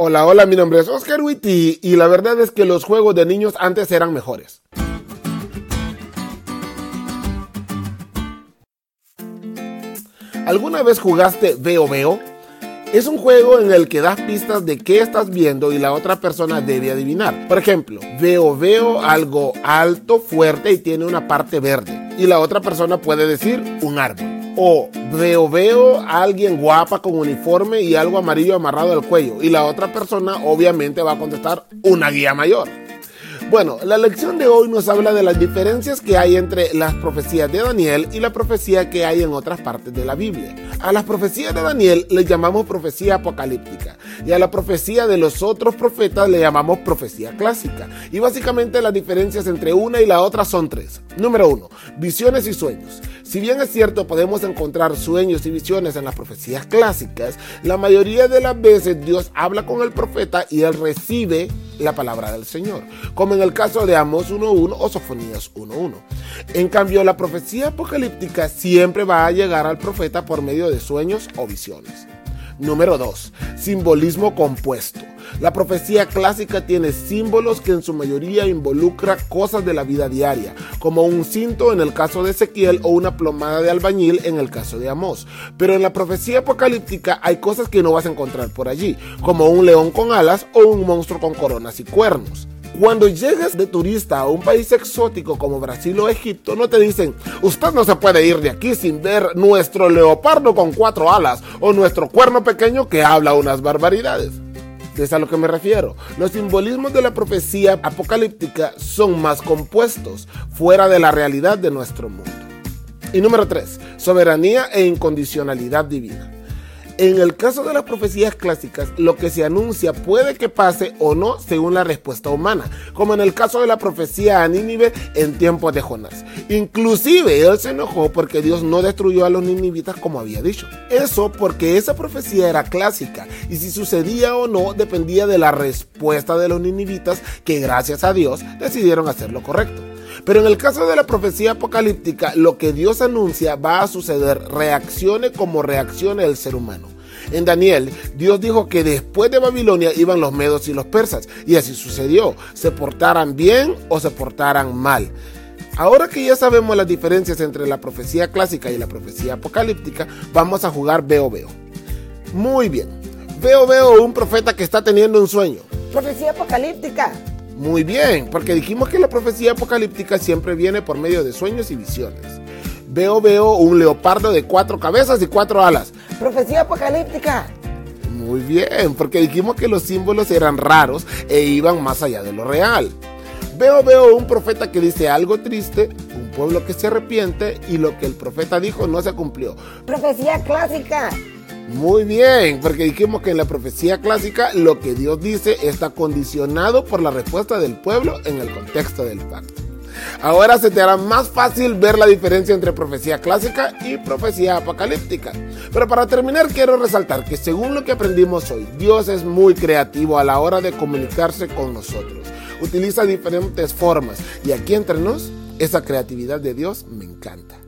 Hola, hola, mi nombre es Oscar Witty y la verdad es que los juegos de niños antes eran mejores. ¿Alguna vez jugaste Veo Veo? Es un juego en el que das pistas de qué estás viendo y la otra persona debe adivinar. Por ejemplo, veo veo algo alto, fuerte y tiene una parte verde. Y la otra persona puede decir un árbol. O veo, veo a alguien guapa con uniforme y algo amarillo amarrado al cuello. Y la otra persona obviamente va a contestar una guía mayor. Bueno, la lección de hoy nos habla de las diferencias que hay entre las profecías de Daniel y la profecía que hay en otras partes de la Biblia. A las profecías de Daniel le llamamos profecía apocalíptica y a la profecía de los otros profetas le llamamos profecía clásica. Y básicamente las diferencias entre una y la otra son tres. Número uno, visiones y sueños. Si bien es cierto podemos encontrar sueños y visiones en las profecías clásicas, la mayoría de las veces Dios habla con el profeta y él recibe la palabra del Señor, como en el caso de Amos 1.1 o Sofonías 1.1. En cambio, la profecía apocalíptica siempre va a llegar al profeta por medio de sueños o visiones. Número 2. Simbolismo compuesto. La profecía clásica tiene símbolos que en su mayoría involucra cosas de la vida diaria, como un cinto en el caso de Ezequiel o una plomada de albañil en el caso de Amós. Pero en la profecía apocalíptica hay cosas que no vas a encontrar por allí, como un león con alas o un monstruo con coronas y cuernos. Cuando llegas de turista a un país exótico como Brasil o Egipto, no te dicen, usted no se puede ir de aquí sin ver nuestro leopardo con cuatro alas o nuestro cuerno pequeño que habla unas barbaridades. Es a lo que me refiero. Los simbolismos de la profecía apocalíptica son más compuestos, fuera de la realidad de nuestro mundo. Y número 3. Soberanía e incondicionalidad divina. En el caso de las profecías clásicas, lo que se anuncia puede que pase o no según la respuesta humana, como en el caso de la profecía a Nínive en tiempos de Jonás. Inclusive él se enojó porque Dios no destruyó a los ninivitas como había dicho. Eso porque esa profecía era clásica y si sucedía o no dependía de la respuesta de los ninivitas que gracias a Dios decidieron hacer lo correcto. Pero en el caso de la profecía apocalíptica, lo que Dios anuncia va a suceder, reaccione como reaccione el ser humano. En Daniel, Dios dijo que después de Babilonia iban los medos y los persas, y así sucedió, se portaran bien o se portaran mal. Ahora que ya sabemos las diferencias entre la profecía clásica y la profecía apocalíptica, vamos a jugar veo veo. Muy bien. Veo veo un profeta que está teniendo un sueño. Profecía apocalíptica. Muy bien, porque dijimos que la profecía apocalíptica siempre viene por medio de sueños y visiones. Veo, veo un leopardo de cuatro cabezas y cuatro alas. Profecía apocalíptica. Muy bien, porque dijimos que los símbolos eran raros e iban más allá de lo real. Veo, veo un profeta que dice algo triste, un pueblo que se arrepiente y lo que el profeta dijo no se cumplió. Profecía clásica. Muy bien, porque dijimos que en la profecía clásica lo que Dios dice está condicionado por la respuesta del pueblo en el contexto del pacto. Ahora se te hará más fácil ver la diferencia entre profecía clásica y profecía apocalíptica. Pero para terminar quiero resaltar que según lo que aprendimos hoy, Dios es muy creativo a la hora de comunicarse con nosotros. Utiliza diferentes formas y aquí entre nos, esa creatividad de Dios me encanta.